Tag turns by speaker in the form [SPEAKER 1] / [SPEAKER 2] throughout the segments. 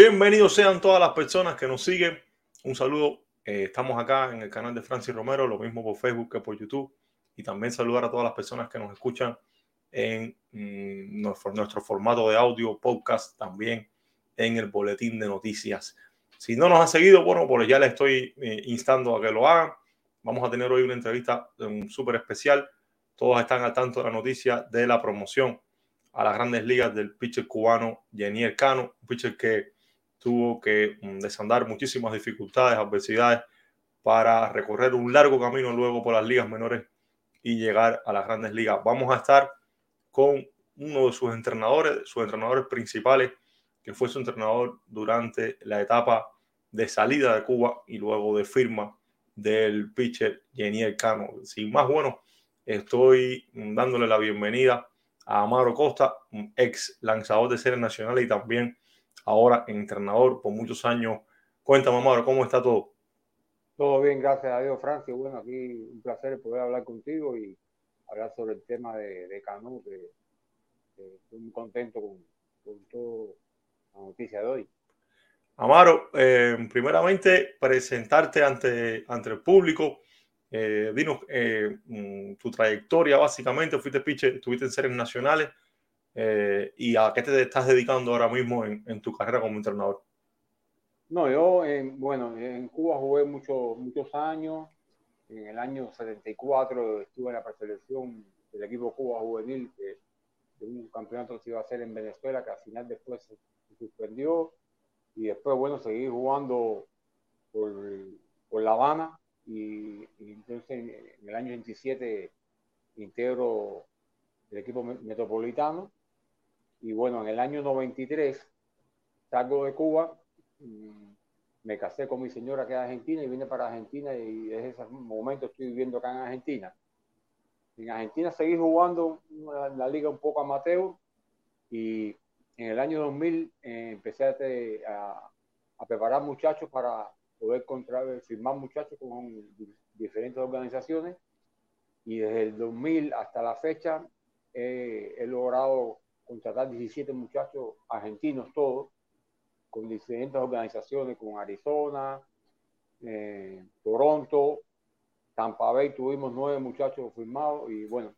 [SPEAKER 1] Bienvenidos sean todas las personas que nos siguen. Un saludo. Eh, estamos acá en el canal de Francis Romero, lo mismo por Facebook que por YouTube. Y también saludar a todas las personas que nos escuchan en mm, nuestro, nuestro, formato de audio, podcast, también en el boletín de noticias. Si no nos han seguido, bueno, pues ya les estoy eh, instando a que lo hagan. Vamos a tener hoy una entrevista súper especial. Todos están al tanto de la noticia de la promoción a las grandes ligas del pitcher cubano Jenier Cano, un pitcher que tuvo que mm, desandar muchísimas dificultades, adversidades para recorrer un largo camino luego por las ligas menores y llegar a las grandes ligas. Vamos a estar con uno de sus entrenadores, sus entrenadores principales, que fue su entrenador durante la etapa de salida de Cuba y luego de firma del pitcher Jenier Cano. Sin más, bueno, estoy dándole la bienvenida a Amaro Costa, ex lanzador de series nacionales y también ahora entrenador por muchos años. Cuéntame, Amaro, ¿cómo está todo?
[SPEAKER 2] Todo bien, gracias a Dios, Francia. Bueno, aquí un placer poder hablar contigo y hablar sobre el tema de, de Cano, que, estoy muy contento con, con toda la noticia de hoy.
[SPEAKER 1] Amaro, eh, primeramente presentarte ante, ante el público. Eh, dinos eh, mm, tu trayectoria, básicamente. Fuiste pitcher, estuviste en series nacionales. Eh, ¿Y a qué te estás dedicando ahora mismo en, tu carrera como entrenador?
[SPEAKER 2] No, yo, bueno, en Cuba jugué muchos muchos años. En el año 74 estuve en la preselección del equipo Cuba Juvenil, que un campeonato que se iba a hacer en Venezuela, que al final después se, suspendió. Y después, bueno, seguí jugando por, por La Habana. Y, y, entonces en el año 27 integro el equipo metropolitano y bueno, en el año 93 salgo de Cuba, mm, me casé con mi señora que es argentina y vine para Argentina y desde ese momento estoy viviendo acá en Argentina. En Argentina seguí jugando en la liga un poco amateur y en el año 2000 eh, empecé a, a, preparar muchachos para poder contratar, firmar muchachos con diferentes organizaciones y desde el 2000 hasta la fecha he logrado contratar 17 muchachos argentinos todos, con diferentes organizaciones, con Arizona, eh, Toronto, Tampa Bay tuvimos nueve muchachos firmados y bueno,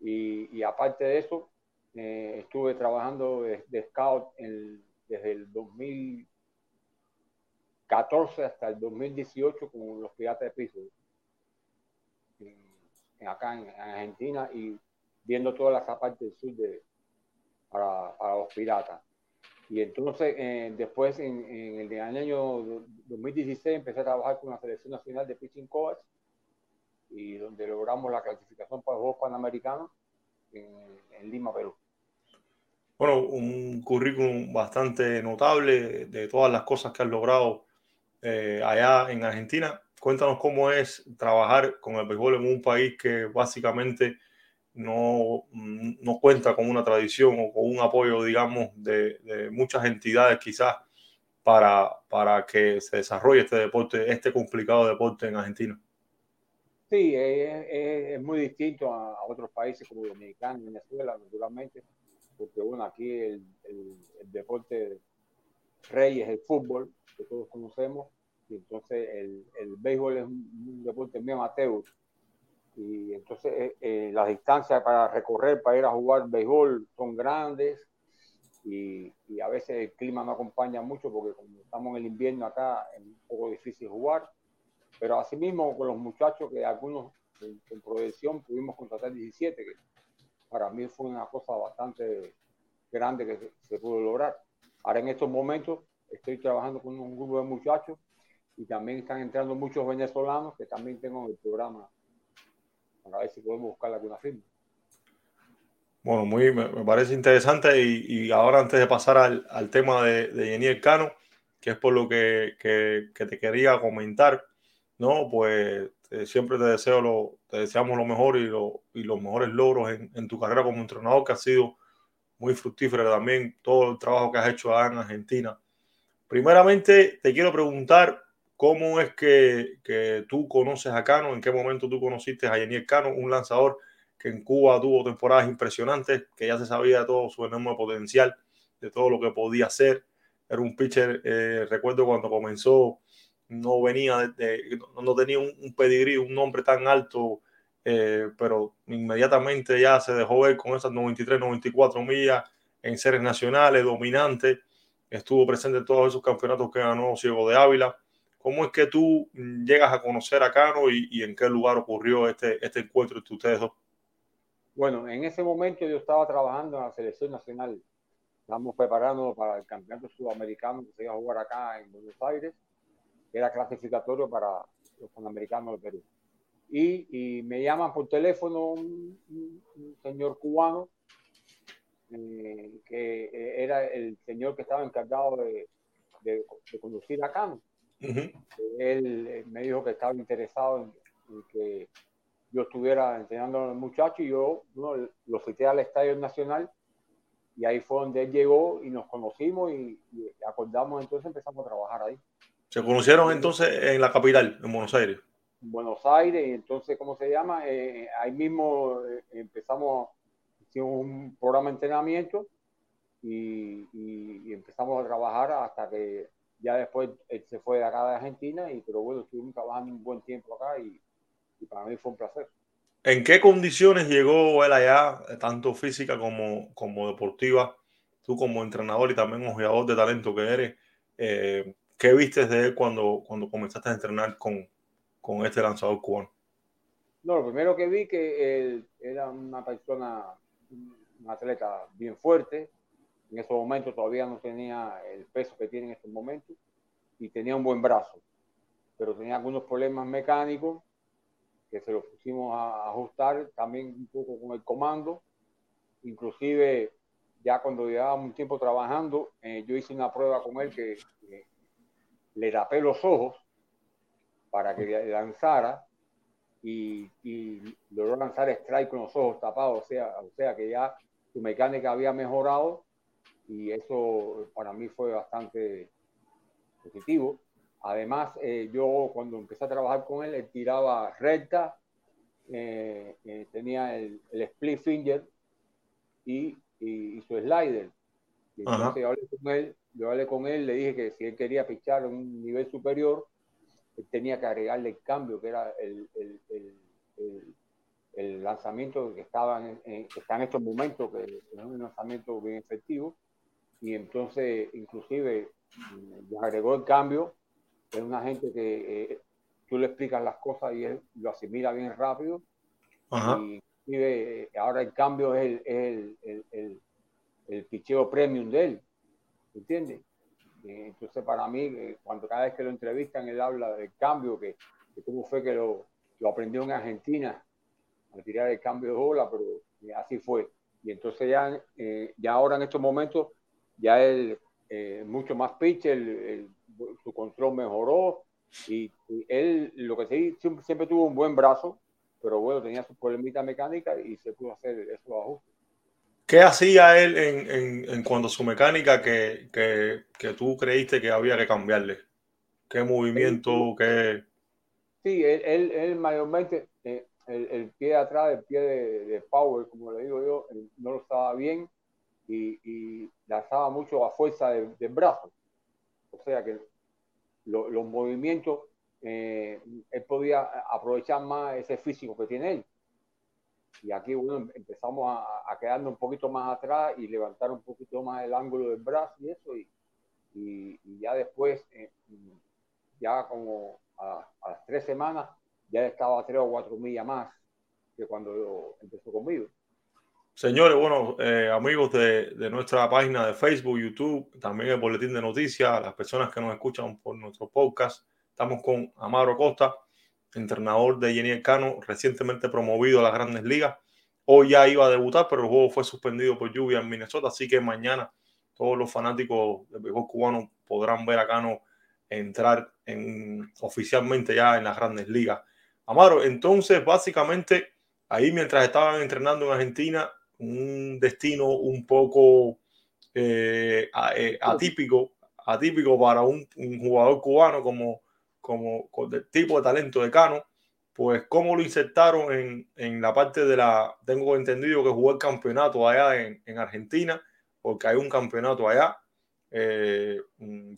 [SPEAKER 2] y, aparte de eso, eh, estuve trabajando de, scout desde el 2014 hasta el 2018 con los Piratas de Piso, acá en, Argentina y viendo toda la parte del sur de, para, los piratas. Y entonces, eh, después, en, en, el año 2016, empecé a trabajar con la Selección Nacional de Pitching Coach y donde logramos la clasificación para los Juegos Panamericanos en, Lima, Perú.
[SPEAKER 1] Bueno, un currículum bastante notable de todas las cosas que has logrado eh, allá en Argentina. Cuéntanos cómo es trabajar con el béisbol en un país que básicamente no, no cuenta con una tradición o con un apoyo, digamos, de, muchas entidades quizás para, para, que se desarrolle este deporte, este complicado deporte en Argentina.
[SPEAKER 2] Sí, es, es, muy distinto a, otros países como Dominicana, Venezuela, naturalmente, porque bueno, aquí el, el, el, deporte rey es el fútbol, que todos conocemos, y entonces el, el béisbol es un, un deporte muy amateur, y entonces eh, eh, las distancias para recorrer, para ir a jugar béisbol son grandes y, y, a veces el clima no acompaña mucho porque como estamos en el invierno acá es un poco difícil jugar, pero asimismo con los muchachos que algunos en, en progresión pudimos contratar 17, que para mí fue una cosa bastante grande que se, se pudo lograr. Ahora en estos momentos estoy trabajando con un grupo de muchachos y también están entrando muchos venezolanos que también tengo en el programa a ver si podemos buscar alguna firma.
[SPEAKER 1] Bueno, muy, me, parece interesante y, ahora antes de pasar al, tema de, de Jenny Cano, que es por lo que, que, te quería comentar, ¿no? Pues eh, siempre te deseo lo, te deseamos lo mejor y, lo, y los mejores logros en, en, tu carrera como entrenador, que ha sido muy fructífero también todo el trabajo que has hecho en Argentina. Primeramente, te quiero preguntar ¿Cómo es que, que, tú conoces a Cano? ¿En qué momento tú conociste a Yeniel Cano, un lanzador que en Cuba tuvo temporadas impresionantes, que ya se sabía de todo su enorme potencial, de todo lo que podía hacer? era un pitcher, eh, recuerdo cuando comenzó, no venía, de, no tenía un, un, pedigrí, un nombre tan alto, eh, pero inmediatamente ya se dejó ver con esas 93, 94 millas en series nacionales, dominante, estuvo presente en todos esos campeonatos que ganó Ciego de Ávila. ¿Cómo es que tú llegas a conocer a Cano y, y en qué lugar ocurrió este, este encuentro entre ustedes dos?
[SPEAKER 2] Bueno, en ese momento yo estaba trabajando en la selección nacional. Estamos preparando para el campeonato sudamericano que se iba a jugar acá en Buenos Aires, era clasificatorio para los panamericanos de Perú. Y, y me llaman por teléfono un, un señor cubano eh, que eh, era el señor que estaba encargado de, de, de conducir a Cano. Uh -huh. Él eh, me dijo que estaba interesado en, en que yo estuviera entrenando al muchacho y yo ¿no? lo cité al Estadio Nacional y ahí fue donde él llegó y nos conocimos y, y, acordamos entonces empezamos a trabajar ahí.
[SPEAKER 1] ¿Se conocieron entonces en la capital, en Buenos Aires?
[SPEAKER 2] En Buenos Aires y entonces, ¿cómo se llama? Eh, ahí mismo eh, empezamos, hicimos un programa de entrenamiento y, y, y, empezamos a trabajar hasta que ya después él se fue de acá de Argentina y pero bueno, estuvimos trabajando un buen tiempo acá y y para mí fue un placer.
[SPEAKER 1] ¿En qué condiciones llegó él allá, tanto física como, como deportiva? Tú como entrenador y también ojeador de talento que eres, eh, ¿qué viste de él cuando, cuando comenzaste a entrenar con, con este lanzador cubano?
[SPEAKER 2] No, lo primero que vi que él era una persona, un atleta bien fuerte. En esos momentos todavía no tenía el peso que tiene en estos momentos y tenía un buen brazo, pero tenía algunos problemas mecánicos que se lo pusimos a ajustar también un poco con el comando. Inclusive ya cuando llevábamos un tiempo trabajando, eh, yo hice una prueba con él que, que, le tapé los ojos para que lanzara y, y, logró lanzar strike con los ojos tapados, o sea, o sea que ya su mecánica había mejorado y eso para mí fue bastante positivo. Además, eh, yo cuando empecé a trabajar con él, él tiraba recta, eh, eh, tenía el, el, split finger y, y, y su slider. Y entonces yo hablé, con él, yo hablé con él, le dije que si él quería pichar a un nivel superior, él tenía que agregarle el cambio, que era el, el, el lanzamiento que, estaba en, en, que está en estos momentos, que es un lanzamiento bien efectivo. Y entonces, inclusive, le agregó el cambio es una gente que eh, tú le explicas las cosas y él lo asimila bien rápido. Ajá. Y vive, ahora el cambio es el, el, el, el, el picheo premium de él. ¿Entiendes? Entonces, para mí, eh, cuando cada vez que lo entrevistan, él habla del cambio, que, que cómo fue que lo, lo, aprendió en Argentina, a tirar el cambio de bola, pero eh, así fue. Y entonces ya, eh, ya ahora en estos momentos, ya él eh, mucho más pitch, el, el, su control mejoró y, y, él lo que sí siempre, siempre, tuvo un buen brazo, pero bueno, tenía sus problemitas mecánicas y se pudo hacer esos ajustes.
[SPEAKER 1] ¿Qué hacía él en, en, en cuanto a su mecánica que, que, que, tú creíste que había que cambiarle? ¿Qué movimiento? Sí, qué...
[SPEAKER 2] sí él, él, él mayormente, eh, el, el, pie de atrás, el pie de, de, power, como le digo yo, no lo estaba bien y, lanzaba mucho a fuerza del de brazo. O sea que lo, los movimientos, eh, él podía aprovechar más ese físico que tiene él. Y aquí, bueno, empezamos a, a quedarnos un poquito más atrás y levantar un poquito más el ángulo del brazo y eso. Y, ya después, eh, ya como a, a, las tres semanas, ya estaba a tres o cuatro millas más que cuando empezó conmigo.
[SPEAKER 1] Señores, bueno, eh, amigos de, nuestra página de Facebook, YouTube, también el boletín de noticias, las personas que nos escuchan por nuestro podcast, estamos con Amaro Costa, entrenador de Jenny Cano, recientemente promovido a las grandes ligas. Hoy ya iba a debutar, pero el juego fue suspendido por lluvia en Minnesota, así que mañana todos los fanáticos del béisbol cubano podrán ver a Cano entrar en, oficialmente ya en las grandes ligas. Amaro, entonces básicamente ahí mientras estaban entrenando en Argentina, un destino un poco eh, eh, atípico, atípico para un, un, jugador cubano como, como con el tipo de talento de Cano, pues cómo lo insertaron en, en, la parte de la, tengo entendido que jugó el campeonato allá en, en, Argentina, porque hay un campeonato allá, Eh,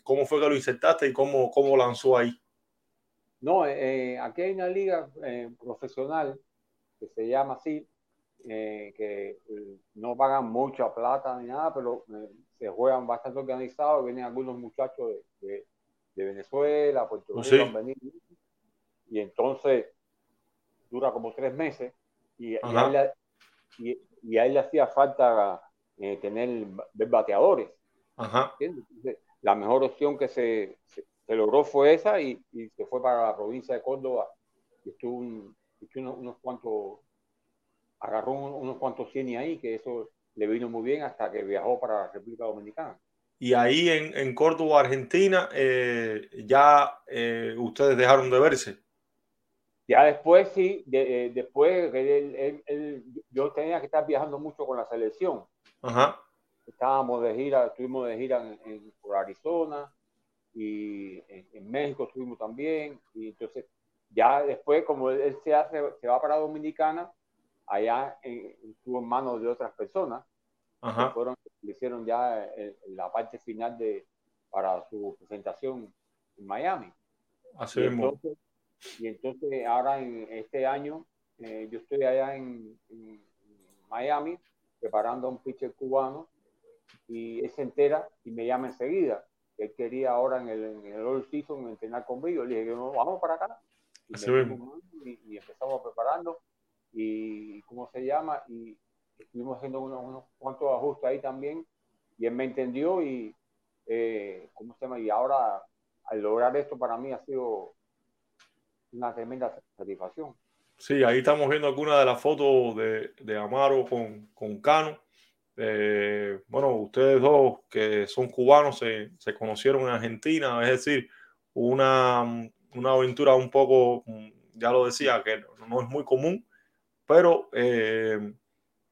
[SPEAKER 1] ¿Cómo fue que lo insertaste y cómo, cómo lanzó ahí?
[SPEAKER 2] No, eh, aquí hay una liga profesional que se llama así, que no pagan mucha plata ni nada, pero se juegan bastante organizados. Vienen algunos muchachos de, de, Venezuela, Puerto oh, Rico, y entonces dura como tres meses y, y, a, él, le hacía falta eh, tener bateadores. la mejor opción que se, se, logró fue esa y, y, se fue para la provincia de Córdoba. Y estuvo unos, cuantos, agarró unos cuantos cien ahí, que eso le vino muy bien hasta que viajó para la República Dominicana.
[SPEAKER 1] Y ahí en, en Córdoba, Argentina, eh, ya eh, ustedes dejaron de verse.
[SPEAKER 2] Ya después sí, de, eh, después yo tenía que estar viajando mucho con la selección. Ajá. Estábamos de gira, estuvimos de gira en, por Arizona y en, México estuvimos también. Y entonces, ya después, como él se, hace, se va para Dominicana, allá estuvo en manos de otras personas. Ajá. Que fueron, le hicieron ya la parte final de, para su presentación en Miami.
[SPEAKER 1] Así mismo.
[SPEAKER 2] Y entonces ahora en este año eh, yo estoy allá en, Miami preparando a un pitcher cubano y él se entera y me llama enseguida. Él quería ahora en el, en el All Season entrenar conmigo. Le dije, no, vamos para acá. Y, empezamos preparando y cómo se llama y estuvimos haciendo unos, unos, cuantos ajustes ahí también y él me entendió y eh, cómo se llama y ahora al lograr esto para mí ha sido una tremenda satisfacción.
[SPEAKER 1] Sí, ahí estamos viendo algunas de las fotos de, de Amaro con, con Cano. Eh, bueno, ustedes dos que son cubanos se, se, conocieron en Argentina, es decir, una, una, aventura un poco, ya lo decía, que no es muy común, pero eh,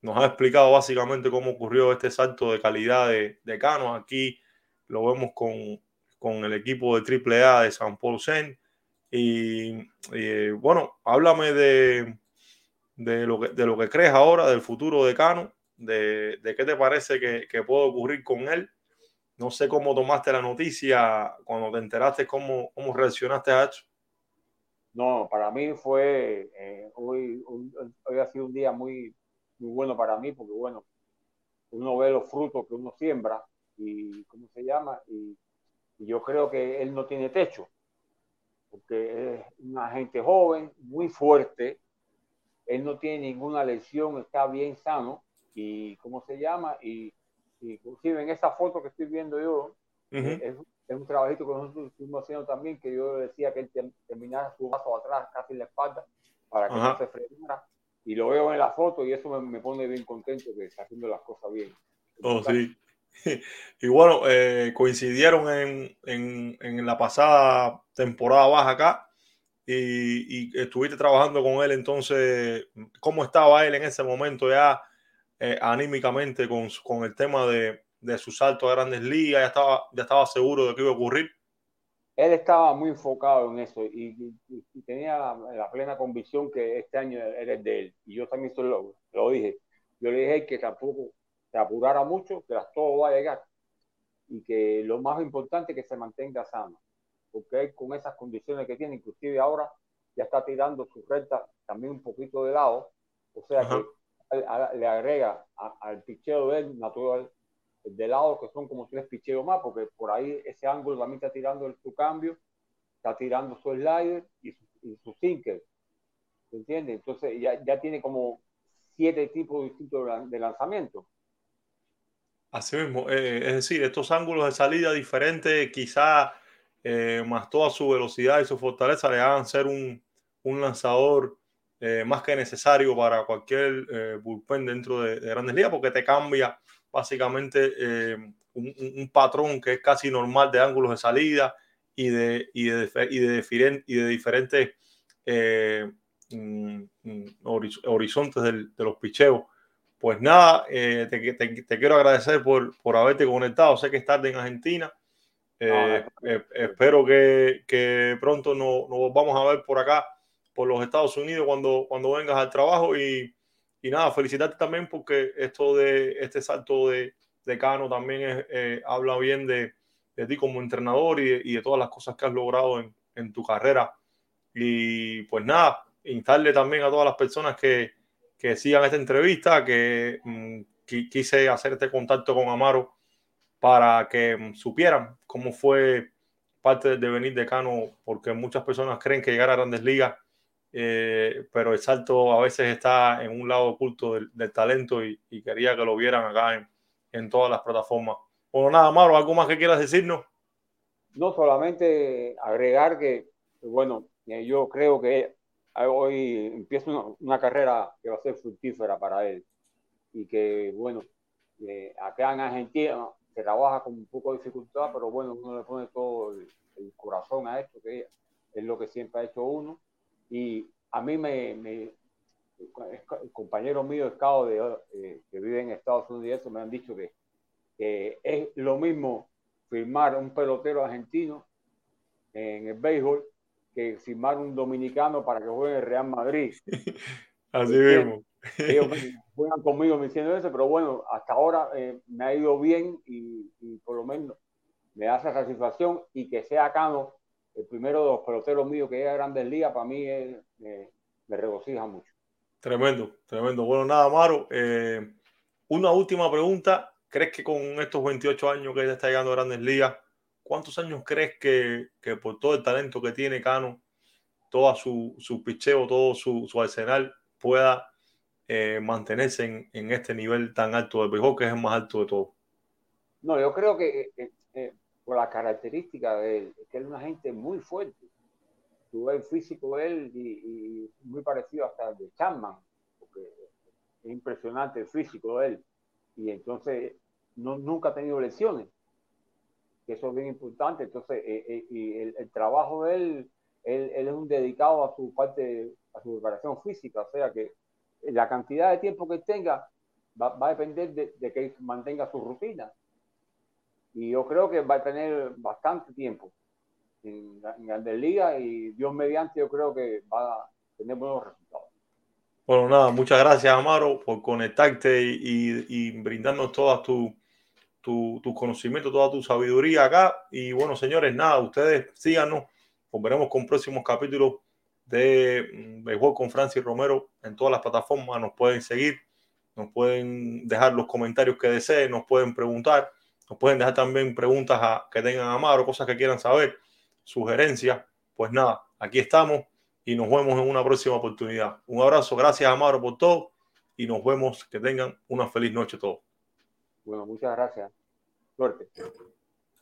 [SPEAKER 1] nos ha explicado básicamente cómo ocurrió este salto de calidad de, Cano. Aquí lo vemos con, con el equipo de AAA de San Paul Sen y, bueno, háblame de, de, lo que, de lo que crees ahora, del futuro de Cano, de, de qué te parece que, que, puede ocurrir con él. No sé cómo tomaste la noticia cuando te enteraste, cómo, cómo reaccionaste a eso.
[SPEAKER 2] No, para mí fue, eh, hoy, hoy, ha sido un día muy, muy bueno para mí, porque bueno, uno ve los frutos que uno siembra y, ¿cómo se llama? y yo creo que él no tiene techo porque es un agente joven, muy fuerte, él no tiene ninguna lesión, está bien sano, y ¿cómo se llama? Y, inclusive en esa foto que estoy viendo yo, es, un trabajito que nosotros estuvimos haciendo también, que yo decía que él terminara su vaso atrás, casi en la espalda, para que no se frenara, y lo veo en la foto y eso me, pone bien contento que está haciendo las cosas bien.
[SPEAKER 1] Oh, sí. Y bueno, eh, coincidieron en, en, en, la pasada temporada baja acá y, y, estuviste trabajando con él. Entonces, ¿cómo estaba él en ese momento ya eh, anímicamente con, con, el tema de, de, su salto a grandes ligas? ¿Ya estaba, ¿Ya estaba seguro de que iba a ocurrir?
[SPEAKER 2] Él estaba muy enfocado en eso y, y tenía la, plena convicción que este año era el de él. Y yo también lo, lo dije. Yo le dije que tampoco se apurara mucho, que todo va a llegar y que lo más importante es que se mantenga sano, porque con esas condiciones que tiene, inclusive ahora ya está tirando su recta también un poquito de lado, o sea que le agrega al picheo de él natural de lado que son como tres picheos más, porque por ahí ese ángulo también está tirando su cambio, está tirando su slider y su, sinker, ¿se entiende? Entonces ya, ya tiene como siete tipos distintos de lanzamiento.
[SPEAKER 1] Así mismo, eh, es decir, estos ángulos de salida diferentes, quizá eh, más toda su velocidad y su fortaleza le hagan ser un, un lanzador eh, más que necesario para cualquier bullpen dentro de, Grandes Ligas, porque te cambia básicamente un, un, patrón que es casi normal de ángulos de salida y de, y de, y de, y de diferentes mm, mm, horizontes de los picheos pues nada, eh, te, quiero agradecer por, por haberte conectado. Sé que es tarde en Argentina. Eh, eh, espero que, pronto nos, vamos a ver por acá, por los Estados Unidos, cuando, cuando vengas al trabajo. Y, nada, felicitarte también porque esto de este salto de, de Cano también eh, habla bien de, de, ti como entrenador y de, y de, todas las cosas que has logrado en, en, tu carrera. Y pues nada, instarle también a todas las personas que, que sigan esta entrevista, que, mm, quise hacer este contacto con Amaro para que mm, supieran cómo fue parte de venir de Cano, porque muchas personas creen que llegar a grandes ligas eh, pero el salto a veces está en un lado oculto del, talento y, quería que lo vieran acá en, en, todas las plataformas. Bueno, nada, Mauro, ¿algo más que quieras decirnos?
[SPEAKER 2] No, solamente agregar que, bueno, eh, yo creo que hoy empieza una, carrera que va a ser fructífera para él y que, bueno, eh, acá en Argentina se trabaja con un poco de dificultad, pero bueno, uno le pone todo el corazón a esto, que es lo que siempre ha hecho uno y a mí me, me compañeros míos de, eh, que viven en Estados Unidos me han dicho que, que, es lo mismo firmar un pelotero argentino en el béisbol que firmar un dominicano para que juegue en Real Madrid.
[SPEAKER 1] Así mismo.
[SPEAKER 2] Ellos juegan conmigo diciendo eso, pero bueno, hasta ahora eh, me ha ido bien y, y, por lo menos me hace satisfacción y que sea Cano el primero de los peloteros míos que llega a Grandes Ligas, para mí es, me, me, regocija mucho.
[SPEAKER 1] Tremendo, tremendo. Bueno, nada, Maro. Eh, una última pregunta. ¿Crees que con estos 28 años que ya está llegando a Grandes Ligas, cuántos años crees que, que por todo el talento que tiene Cano, todo su, su picheo, todo su, su arsenal, pueda eh, mantenerse en, en, este nivel tan alto del béisbol, que es el más alto de todo?
[SPEAKER 2] No, yo creo que eh, eh por la característica de él, que es una gente muy fuerte. Ves el físico de él y, y muy parecido hasta al de Chapman, porque es impresionante el físico de él. Y entonces no, nunca ha tenido lesiones, que eso es bien importante. Entonces, eh, eh, y el, el, trabajo de él, él, él, es un dedicado a su parte, a su preparación física, o sea que la cantidad de tiempo que tenga va, va a depender de, de que mantenga su rutina y yo creo que va a tener bastante tiempo en, en Grandes Ligas y Dios mediante yo creo que va a tener buenos resultados.
[SPEAKER 1] Bueno, nada, muchas gracias Amaro por conectarte y, y, y brindarnos todas tu, tu, tu, conocimiento, toda tu sabiduría acá. Y bueno, señores, nada, ustedes síganos, volveremos con próximos capítulos de Béisbol con Francis Romero en todas las plataformas, nos pueden seguir, nos pueden dejar los comentarios que deseen, nos pueden preguntar. Pueden dejar también preguntas a, que tengan a Amaro, cosas que quieran saber, sugerencias. Pues nada, aquí estamos y nos vemos en una próxima oportunidad. Un abrazo, gracias Amaro por todo y nos vemos. Que tengan una feliz noche todos.
[SPEAKER 2] Bueno, muchas gracias. Suerte.